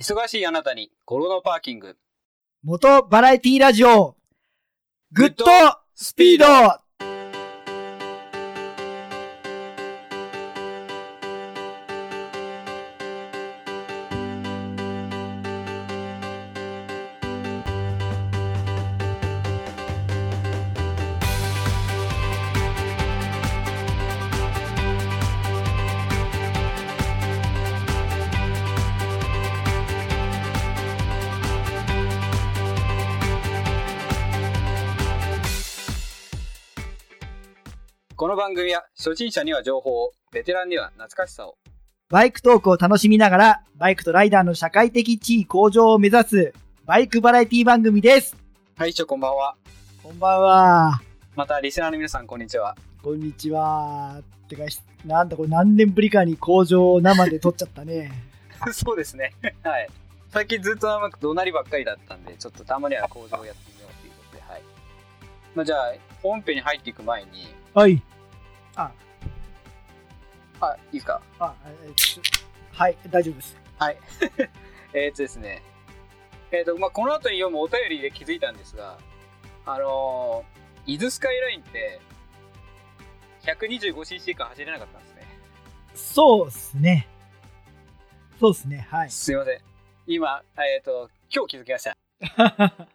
忙しいあなたに、コロナパーキング。元バラエティラジオ、グッドスピード初心者には情報を、ベテランには懐かしさを。バイクトークを楽しみながら、バイクとライダーの社会的地位向上を目指す、バイクバラエティ番組です。はい、一応こんばんは。こんばんは。また、リスナーの皆さん、こんにちは。こんにちは。てか、なんだこれ何年ぶりかに工場を生で撮っちゃったね。そうですね。はい。最近ずっと生く怒鳴りばっかりだったんで、ちょっとたまには工場をやってみようということで、はい。まあ、じゃあ、本編に入っていく前に、はい。あ、あ、いいですか？あ、えーはい、大丈夫です。はい。えーっとですね。えーっと、まあ、この後に読むお便りで気づいたんですが、あのー、伊豆スカイラインって、125cc から走れなかったんですね。そうっすね。そうっすね。はい。すいません。今、えーっと、今日気づきました。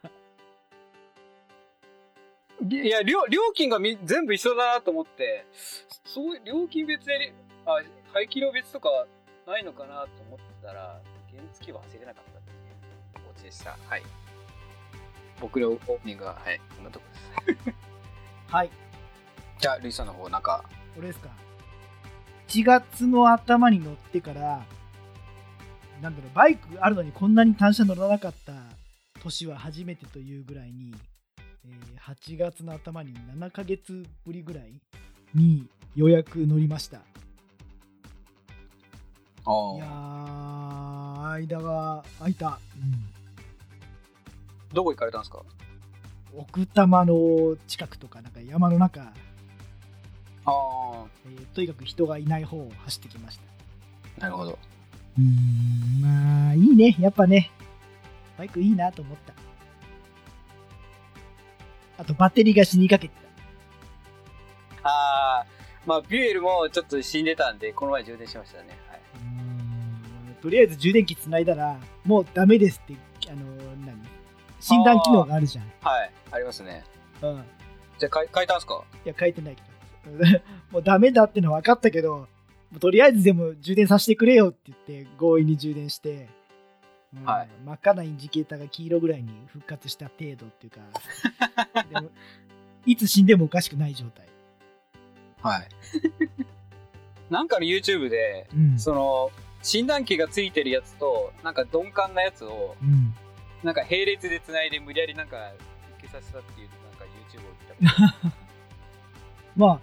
いや、料料金がみ全部一緒だなと思って、そう料金別で、あ、排気量別とかないのかなと思ったら、原付は走れなかったっていうオチでした。はい。僕のオープニングは、はい、こんなとこです。はい。じゃあ、ルイさんの方、なんか、これですか。1月の頭に乗ってから、なんだろう、バイクあるのにこんなに単車乗らなかった年は初めてというぐらいに、えー8月の頭に7ヶ月ぶりぐらいにようやく乗りました。あいやー、間が空いた。どこ行かれたんですか？うん、奥多摩の近くとか、なんか山の中、ああ、えーとにかく人がいない方を走ってきました。なるほど。うーん、まあ、いいね。やっぱね、バイクいいなと思った。あと、バッテリーが死にかけてた。ああ、まあ、ビュエルもちょっと死んでたんで、この前充電しましたね。はい。とりあえず充電器つないだら、もうダメですって、あのー、何？診断機能があるじゃん。はい、ありますね。うん。いじゃあ、変え変えたんすか？や、書いてないけど。もうダメだってのは分かったけど、とりあえずでも充電させてくれよって言って、強引に充電して、うんはい真っ赤なインジケーターが黄色ぐらいに復活した程度っていうか、でもいつ死んでもおかしくない状態。はい。なんかの YouTube で、うん。その、診断機がついてるやつと、なんか鈍感なやつを、うん、なんか並列で繋いで無理やりなんか受けさせたっていう、なんか YouTube を見た まあ、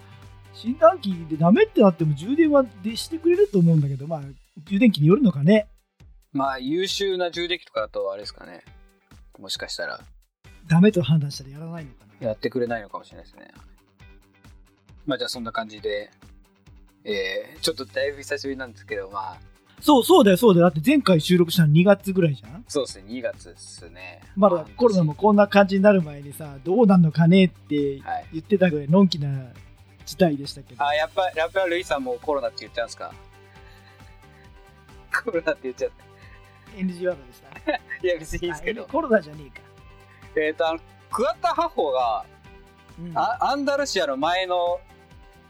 診断機でダメってなっても充電はでしてくれると思うんだけど、まあ、充電器によるのかね。まあ、優秀な充電器とかだとあれですかね。もしかしたら、ダメと判断したらやらないのかな。やってくれないのかもしれないですね。まあ、じゃあそんな感じで、えー、ちょっとだいぶ久しぶりなんですけど、まあ、そう、そうだよ、そうだよ。だって前回収録したの2月ぐらいじゃん？そうですね、2月ですね。まだコロナもこんな感じになる前にさ、どうなんのかねってはい。言ってたぐらいのんきな事態でしたけど。あ、やっぱ、やっぱルイさんもコロナって言っちゃうんですか？コロナって言っちゃっ NG ワードでした。た。いや、別にいいですけどあ。コロナじゃねえか。えっ、と、あの、桑田ハホが、うんあアンダルシアの前の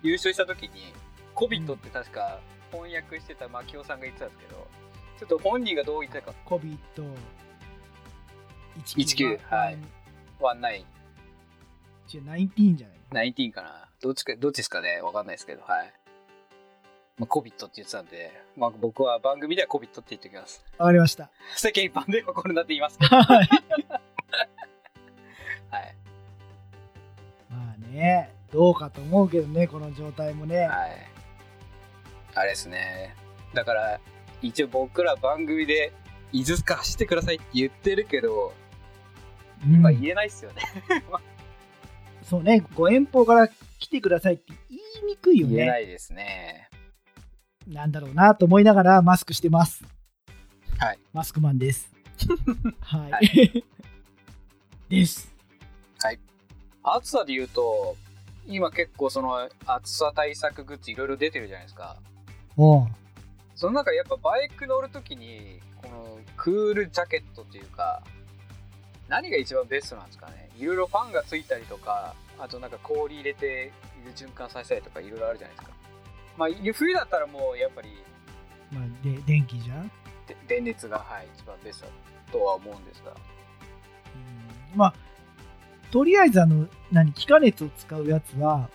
優勝した時に、コビットって確か翻訳してた牧雄さんが言ってたんですけど、ちょっと本人がどう言ってたか、コビット19はいワンナイン、違う、19じゃないナインティーンかな。どっちか、どっちですかねわかんないですけど、はい。まあ、コビットって言ってたんで、まあ、僕は番組ではコビットって言っておきます。わかりました。世間一般ではコロナって言いますけど、はい。はい。まあね、どうかと思うけどね、この状態もね。はい。あれですね。だから、一応僕ら番組で、伊豆か走ってくださいって言ってるけど、うんまあ言えないっすよね。そうね、ご遠方から来てくださいって言いにくいよね。言えないですね。なんだろうなと思いながらマスクしてます。はい。マスクマンです。はい。は です。暑さで言うと、今結構その暑さ対策グッズいろいろ出てるじゃないですか。おうその中でやっぱバイク乗るときに、このクールジャケットっていうか、何が一番ベストなんですかね。いろいろファンがついたりとか、あとなんか氷入れて水循環させたりとかいろいろあるじゃないですか。まあ冬だったらもうやっぱりまあ、で、電気じゃん、電熱が、はい、一番ベストとは思うんですが。まあ、とりあえずあの、何、気化熱を使うやつは、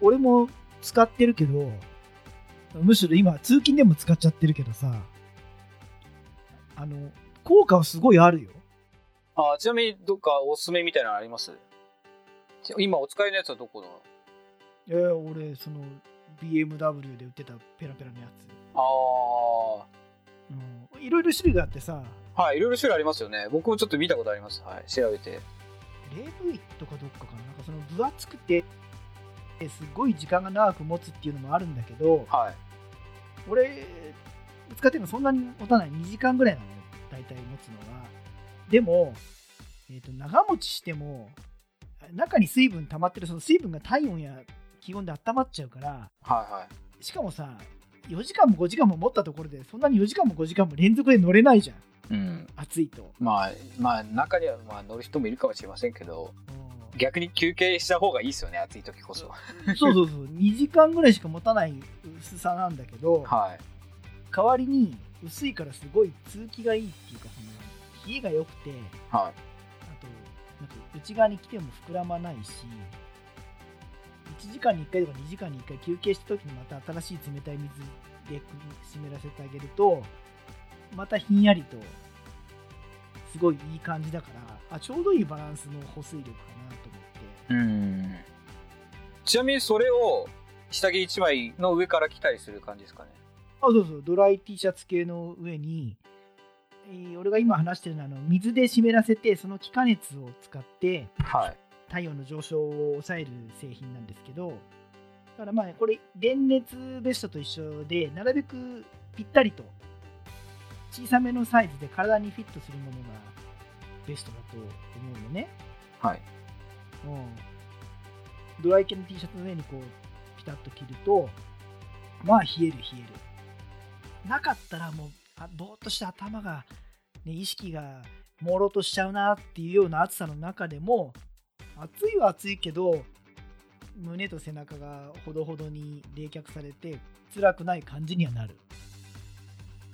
俺も使ってるけど、むしろ今、通勤でも使っちゃってるけどさ、あの、効果はすごいあるよ。あちなみにどっかおすすめみたいなのあります？今お使いのやつはどこのえー、俺、その、BMW で売ってたペラペラのやつ。あうん、いろいろ種類があってさ、あはいいろいろ種類ありますよね。僕もちょっと見たことあります。はい調べて。レブイとかどっかかな。なんかその分厚くてすごい時間が長く持つっていうのもあるんだけどはい。俺使ってるのそんなに持たない。2時間ぐらいなのよ。大体持つのは。でも、えー、と長持ちしても中に水分溜まってるその水分が体温や気温で温まっちゃうからはいはい。しかもさ4時間も5時間も持ったところでそんなに4時間も5時間も連続で乗れないじゃん。うん。暑いと、まあまあ中にはまあ乗る人もいるかもしれませんけどうん。逆に休憩した方がいいですよね暑い時こそ。そうそうそう。2時間ぐらいしか持たない薄さなんだけどはい。代わりに薄いからすごい通気がいいっていうかその冷えが良くてはあとなんか内側に来ても膨らまないし1時間に1回とか2時間に1回休憩した時にまた新しい冷たい水で湿らせてあげるとまたひんやりとすごいいい感じだからあちょうどいいバランスの保水力かなと思って。いうん。ちなみにそれを下着1枚の上から着たりする感じですかね？あそうそう。ドライ T シャツ系の上に、えー俺が今話してるのはあの水で湿らせてその気化熱を使ってはい体温の上昇を抑える製品なんですけどだからまあこれ電熱ベストと一緒でなるべくぴったりと小さめのサイズで体にフィットするものがベストだと思うのね、はい。うん、ドライ系の T シャツの上にこうピタッと着るとまあ冷える冷える。なかったらもうあぼーっとした頭が、ね、意識が朦朧としちゃうなっていうような暑さの中でも暑いは暑いけど胸と背中がほどほどに冷却されて辛くない感じにはなる。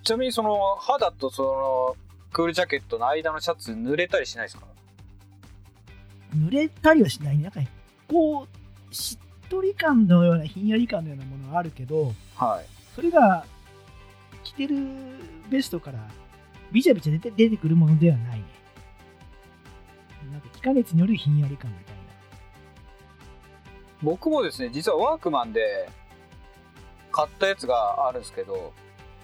ちなみにその肌とそのクールジャケットの間のシャツ濡れたりしないですか？濡れたりはしないね。なんかねこうしっとり感のようなひんやり感のようなものはあるけどはい。それが着てるベストからビチャビチャ出て出てくるものではないねなんか気化熱によるひんやり感みたいな。僕もですね実はワークマンで買ったやつがあるんですけど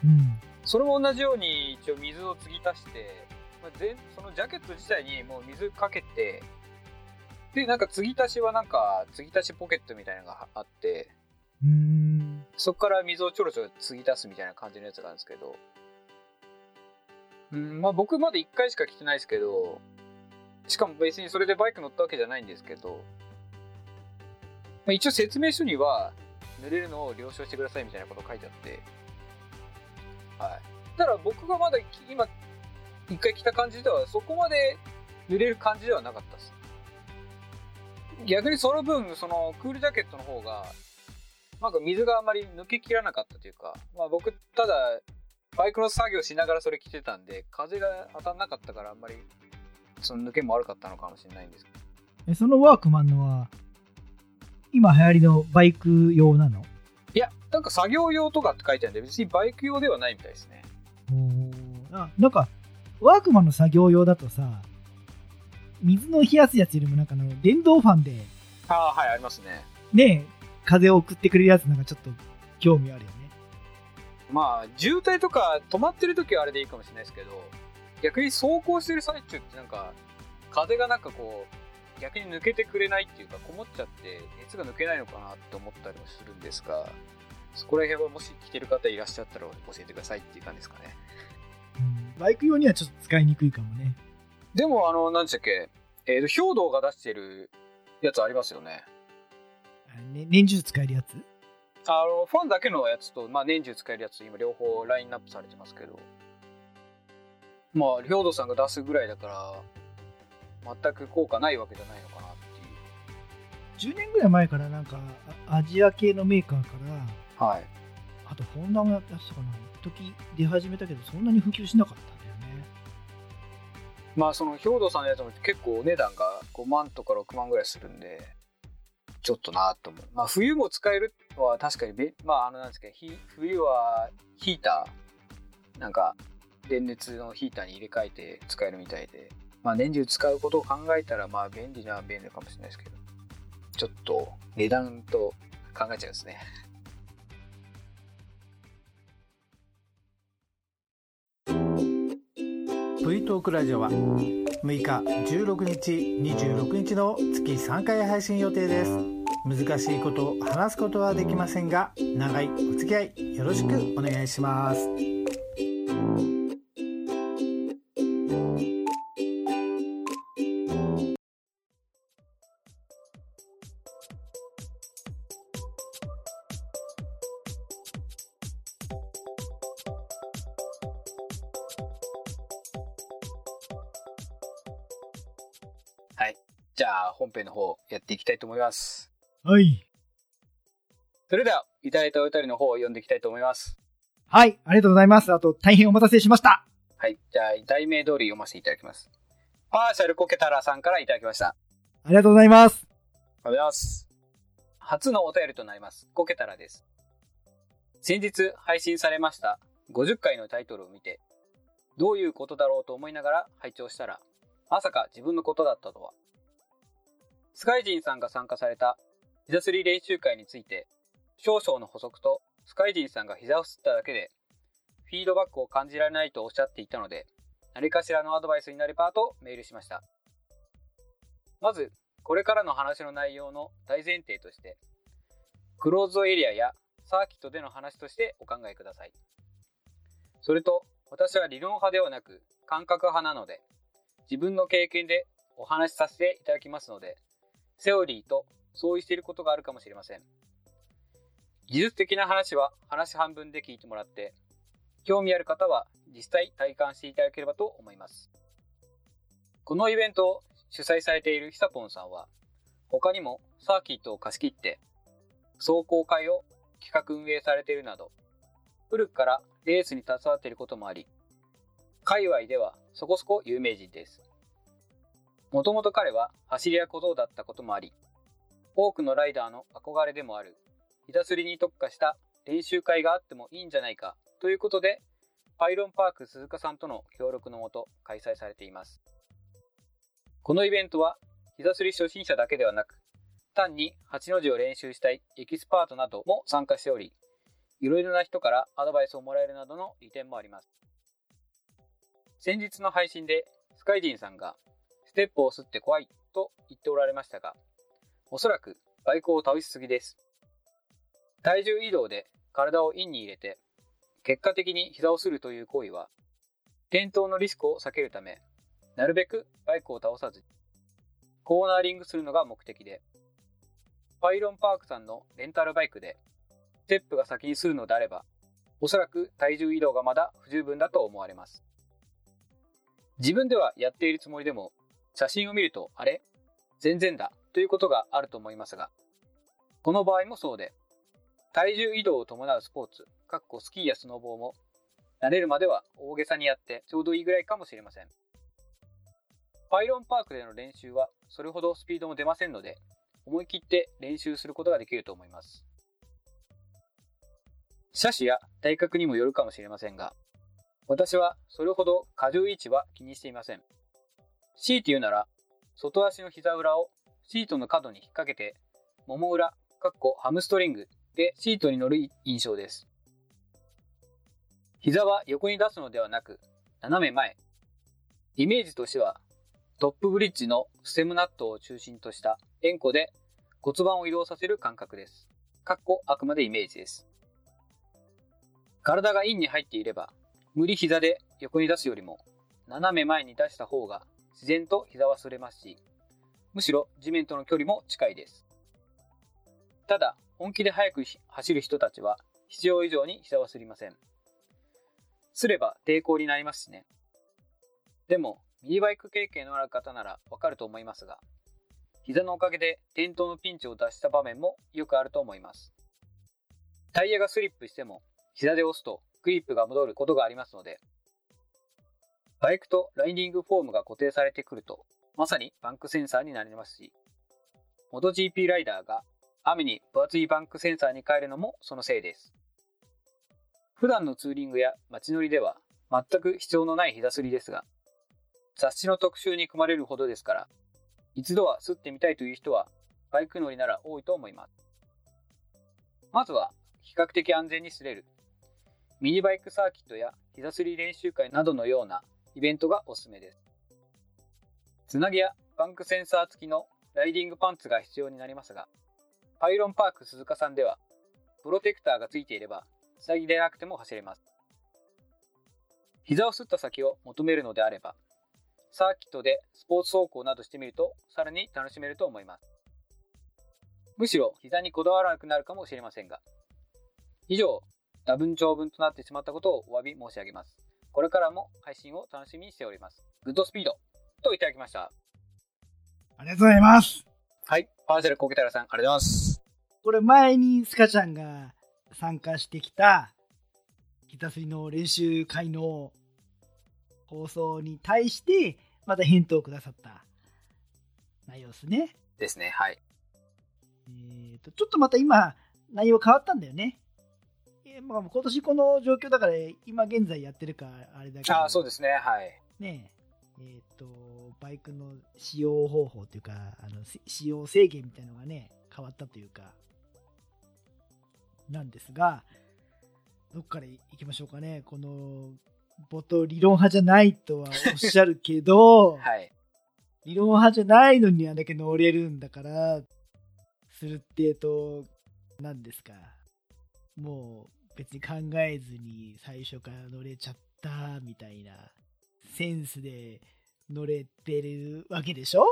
うん。それも同じように一応水を継ぎ足して、まあ、全そのジャケット自体にもう水かけてでなんか継ぎ足しはなんか継ぎ足しポケットみたいなのがあってうーんそこから水をちょろちょろ継ぎ足すみたいな感じのやつがあるんですけどうんまあ僕まだ1回しか着てないですけどしかも別にそれでバイク乗ったわけじゃないんですけど、まあ、一応説明書には濡れるのを了承してくださいみたいなこと書いてあってはい。ただ僕がまだ今1回着た感じではそこまで濡れる感じではなかったです。逆にその分そのクールジャケットの方がなんか水があまり抜けきらなかったというか、まあ、僕ただバイクの作業しながらそれ着てたんで風が当たんなかったからあんまりその抜けも悪かったのかもしれないんですけど。えそのワークマンのは今流行りのバイク用なの？いやなんか作業用とかって書いてあるんで別にバイク用ではないみたいですね。あなんかワークマンの作業用だとさ水の冷やすやつよりもなんかあの電動ファンでああはいありますね。ね風を送ってくれるやつなんかちょっと興味あるよね。まあ渋滞とか止まってる時はあれでいいかもしれないですけど逆に走行してる最中ってなんか風がなんかこう逆に抜けてくれないっていうかこもっちゃって熱が抜けないのかなって思ったりもするんですがそこら辺はもし来てる方いらっしゃったら教えてくださいっていう感じですかねバイク用にはちょっと使いにくいかもね。でも、あの、何でしたっけ、えー、兵道が出してるやつありますよね。ね年中使えるやつ？あの、ファンだけのやつと、まあ、年中使えるやつ、今両方ラインナップされてますけど。まあ、兵道さんが出すぐらいだから、全く効果ないわけじゃないのかなっていう。10年ぐらい前からなんかあアジア系のメーカーからはい。あとホンダもやってたかな一時出始めたけどそんなに普及しなかったんだよねまあ、その兵道さんのやつも結構お値段が5万とか6万ぐらいするんで、ちょっとなと思う。まあ、冬も使えるのは確かにべ、まあ、あの、なんですけど、ひ冬はヒーター、なんか、電熱のヒーターに入れ替えて使えるみたいで、まあ、年中使うことを考えたら、まあ、便利な便利かもしれないですけど、ちょっと値段と考えちゃうんですね。V トークラジオは6日16日26日の月3回配信予定です難しいことを話すことはできませんが長いお付き合いよろしくお願いします思います。はいそれでは、いただいたお便りの方を読んでいきたいと思います。はいありがとうございますあと大変お待たせしましたはい。じゃあ、題名通り読ませていただきます。パーシャルコケタラさんからいただきました。ありがとうございますありがとうございます。初のお便りとなります。コケタラです。先日配信されました50回のタイトルを見て、どういうことだろうと思いながら拝聴したら、まさか自分のことだったとは。スカイジンさんが参加された膝すり練習会について、少々の補足とスカイジンさんが膝をすっただけで、フィードバックを感じられないとおっしゃっていたので、何かしらのアドバイスになればとメールしました。まず、これからの話の内容の大前提として、クローズドエリアやサーキットでの話としてお考えください。それと、私は理論派ではなく感覚派なので、自分の経験でお話しさせていただきますので、セオリーと相違していることがあるかもしれません。技術的な話は話半分で聞いてもらって、興味ある方は実際体感していただければと思います。このイベントを主催されているヒサポンさんは、他にもサーキットを貸し切って、走行会を企画運営されているなど、古くからレースに携わっていることもあり、界隈ではそこそこ有名人です。もともと彼は走り屋小僧だったこともあり、多くのライダーの憧れでもある、ひたすりに特化した練習会があってもいいんじゃないかということで、パイロンパーク鈴鹿さんとの協力のもと開催されています。このイベントは、膝すり初心者だけではなく、単に8の字を練習したいエキスパートなども参加しており、いろいろな人からアドバイスをもらえるなどの利点もあります。先日の配信で、スカイジンさんが、ステップを擦って怖いと言っておられましたが、おそらくバイクを倒しすぎです。体重移動で体をインに入れて、結果的に膝をするという行為は、転倒のリスクを避けるため、なるべくバイクを倒さず、コーナーリングするのが目的で、パイロンパークさんのレンタルバイクで、ステップが先にするのであれば、おそらく体重移動がまだ不十分だと思われます。自分ではやっているつもりでも、写真を見ると、あれ？全然だということがあると思いますが、この場合もそうで、体重移動を伴うスポーツ、かっこスキーやスノボーも、慣れるまでは大げさにやってちょうどいいぐらいかもしれません。パイロンパークでの練習はそれほどスピードも出ませんので、思い切って練習することができると思います。車種や体格にもよるかもしれませんが、私はそれほど荷重位置は気にしていません。強いて言うなら、外足の膝裏をシートの角に引っ掛けて、もも裏、かっこハムストリングでシートに乗る印象です。膝は横に出すのではなく、斜め前。イメージとしては、トップブリッジのステムナットを中心とした円弧で骨盤を移動させる感覚です。かっこあくまでイメージです。体がインに入っていれば、無理膝で横に出すよりも、斜め前に出した方が自然と膝は擦れますし、むしろ地面との距離も近いです。ただ、本気で速く走る人たちは必要以上に膝は擦りません。すれば抵抗になりますしね。でも、ミニバイク経験のある方ならわかると思いますが、膝のおかげで転倒のピンチを脱した場面もよくあると思います。タイヤがスリップしても、膝で押すとグリップが戻ることがありますので、バイクとライディングフォームが固定されてくると、まさにバンクセンサーになりますし、MotoGP ライダーが雨に分厚いバンクセンサーに変えるのもそのせいです。普段のツーリングや街乗りでは全く必要のない膝すりですが、雑誌の特集に組まれるほどですから、一度は吸ってみたいという人はバイク乗りなら多いと思います。まずは比較的安全に擦れるミニバイクサーキットや膝すり練習会などのようなイベントがおすすめです。つなぎやバンクセンサー付きのライディングパンツが必要になりますが、パイロンパーク鈴鹿さんでは、プロテクターが付いていれば、つなぎでなくても走れます。膝をすった先を求めるのであれば、サーキットでスポーツ走行などしてみると、さらに楽しめると思います。むしろ膝にこだわらなくなるかもしれませんが。以上、多分長文となってしまったことをお詫び申し上げます。これからも配信を楽しみにしております。グッドスピードといただきました。ありがとうございます。はい。パーセルコケタラさん、ありがとうございます。これ前にスカちゃんが参加してきたギタスリの練習会の放送に対してまた返答をくださった内容ですね。ですね。はい。えーと、ちょっとまた今内容変わったんだよね。えーまあ、今年この状況だから今現在やってるかあれだけど。ああ、そうですね。はい。ねえ、えっ、と、バイクの使用方法というか、あのせ使用制限みたいなのがね、変わったというか、なんですが、どっから行きましょうかね。この、冒頭理論派じゃないとはおっしゃるけど、はい。理論派じゃないのにあれだけ乗れるんだから、するってえと、何ですか。もう別に考えずに最初から乗れちゃったみたいなセンスで乗れてるわけでしょ？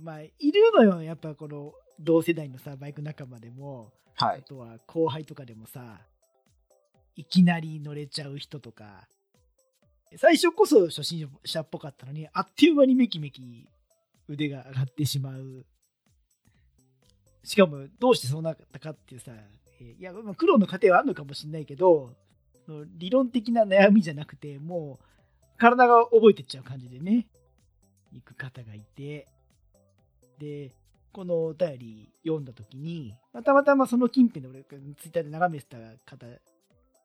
まあ、いるのよ。やっぱこの同世代のさ、バイク仲間でも、はい。あとは後輩とかでもさ、いきなり乗れちゃう人とか、最初こそ初心者っぽかったのに、あっという間にめきめき腕が上がってしまう。しかも、どうしてそうなったかっていうさ、えーいや、まあ苦労の過程はあるのかもしれないけど、理論的な悩みじゃなくて、もう、体が覚えてっちゃう感じでね、行く方がいて、で、このお便り読んだ時に、またまたまその近辺で俺、ツイッターで眺めてた方、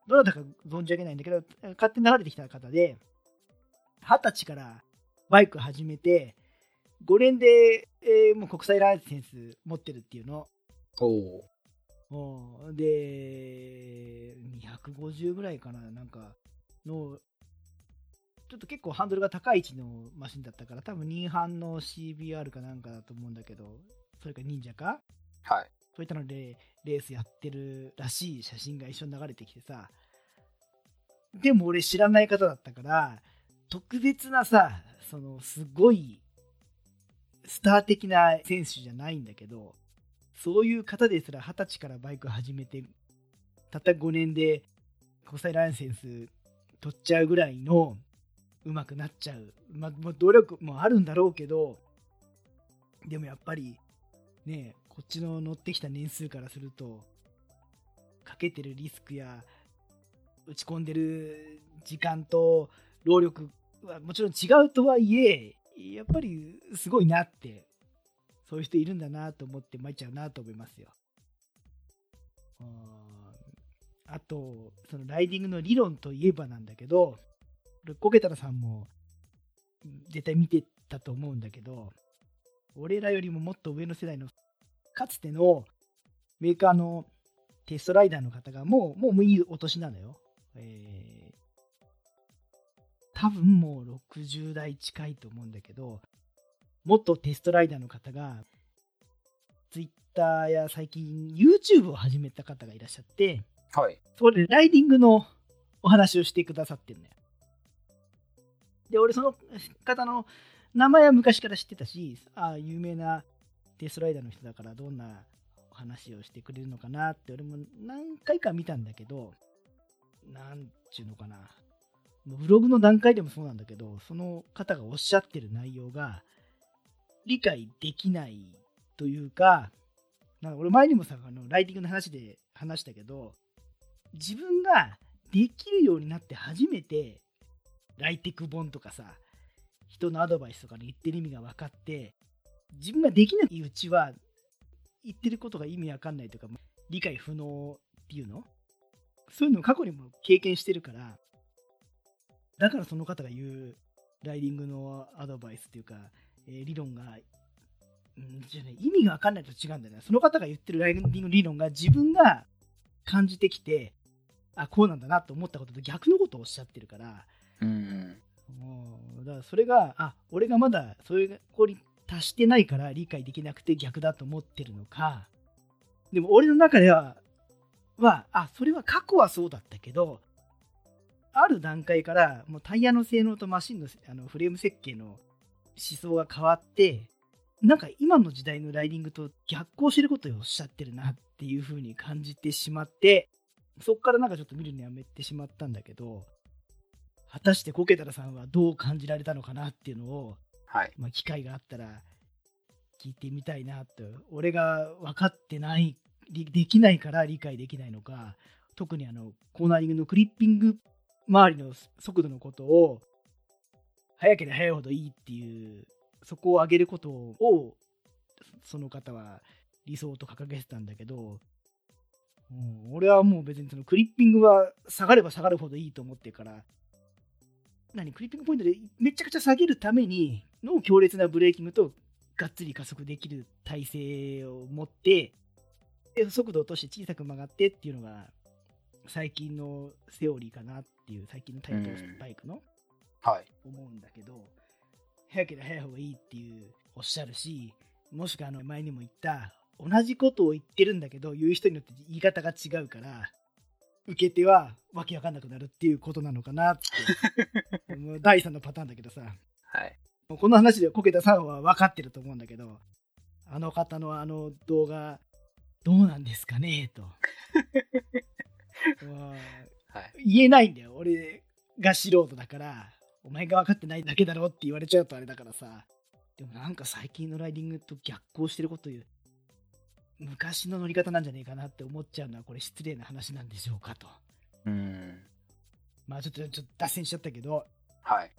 どなたか存じ上げないんだけど、勝手に流れてきた方で、二十歳からバイク始めて、5年で、えーもう国際ライセンス持ってるっていうの。お。うん。で、250ぐらいかな、なんか、の、ちょっと結構ハンドルが高い位置のマシンだったから、多分、ニーハンの CBR かなんかだと思うんだけど、それか忍者か？はい。そういったので、レースやってるらしい写真が一緒に流れてきてさ、でも俺知らない方だったから、特別なさ、その、すごい、スター的な選手じゃないんだけど、そういう方ですら二十歳からバイク始めて、たった5年で国際ライセンス取っちゃうぐらいの上手くなっちゃう。ま、努力もあるんだろうけど、でもやっぱり、ねこっちの乗ってきた年数からすると、かけてるリスクや、打ち込んでる時間と労力はもちろん違うとはいえ、やっぱりすごいなって、そういう人いるんだなと思って参っちゃうなと思いますよ。あと、そのライディングの理論といえばなんだけど、これコケタラさんも絶対見てたと思うんだけど、俺らよりももっと上の世代のかつてのメーカーのテストライダーの方がもう、もういいお年なのよ。えー、多分もう60代近いと思うんだけど、もっとテストライダーの方が、Twitter や最近 YouTube を始めた方がいらっしゃって、はい。それでライディングのお話をしてくださってるのよ。で、俺その方の名前は昔から知ってたし、ああ、有名なテストライダーの人だからどんなお話をしてくれるのかなって俺も何回か見たんだけど、なんちゅうのかな。ブログの段階でもそうなんだけど、その方がおっしゃってる内容が理解できないというか、なんか俺前にもさ、あのライティングの話で話したけど、自分ができるようになって初めて、ライティック本とかさ、人のアドバイスとかの言ってる意味が分かって、自分ができないうちは、言ってることが意味わかんないとか、理解不能っていうの？そういうのを過去にも経験してるから、だからその方が言うライディングのアドバイスっていうか、えー、理論が、んじゃね、意味がわかんないと違うんだよね。その方が言ってるライディング理論が自分が感じてきて、あ、こうなんだなと思ったことと逆のことをおっしゃってるから、うん、もうだからそれが、あ、俺がまだそれがここに達してないから理解できなくて逆だと思ってるのか、でも俺の中では、は、あ、それは過去はそうだったけど、ある段階からもうタイヤの性能とマシンのあのフレーム設計の思想が変わってなんか今の時代のライディングと逆行してることをおっしゃってるなっていう風に感じてしまってそっからなんかちょっと見るのやめてしまったんだけど果たしてコケタラさんはどう感じられたのかなっていうのを、はい。まあ、機会があったら聞いてみたいなと。俺が分かってないできないから理解できないのか特にあのコーナリングのクリッピング周りの速度のことを速ければ速いほどいいっていうそこを上げることをその方は理想と掲げてたんだけど、うん、俺はもう別にそのクリッピングは下がれば下がるほどいいと思ってるから何クリッピングポイントでめちゃくちゃ下げるためにの強烈なブレーキングとがっつり加速できる体勢を持ってで速度を落として小さく曲がってっていうのが最近のセオリーかなっていう、最近のタイトルバイクの、はい。思うんだけど、早ければ早い方がいいっていうおっしゃるし、もしくはあの前にも言った、同じことを言ってるんだけど、言う人によって言い方が違うから、受け手はわけわかんなくなるっていうことなのかなって。もう第3のパターンだけどさ。はい。この話でこけたさんは分かってると思うんだけど、あの方のあの動画、どうなんですかねと。はい、言えないんだよ俺が素人だからお前が分かってないだけだろって言われちゃうとあれだからさ。でもなんか最近のライディングと逆行してること言う昔の乗り方なんじゃねえかなって思っちゃうのはこれ失礼な話なんでしょうかと。うん。まあちょっとちょっと脱線しちゃったけど。はい。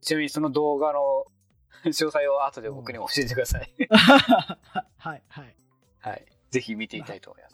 ちなみにその動画の 詳細を後で僕に教えてください。はいはい。はい。ぜひ見ていたいと思います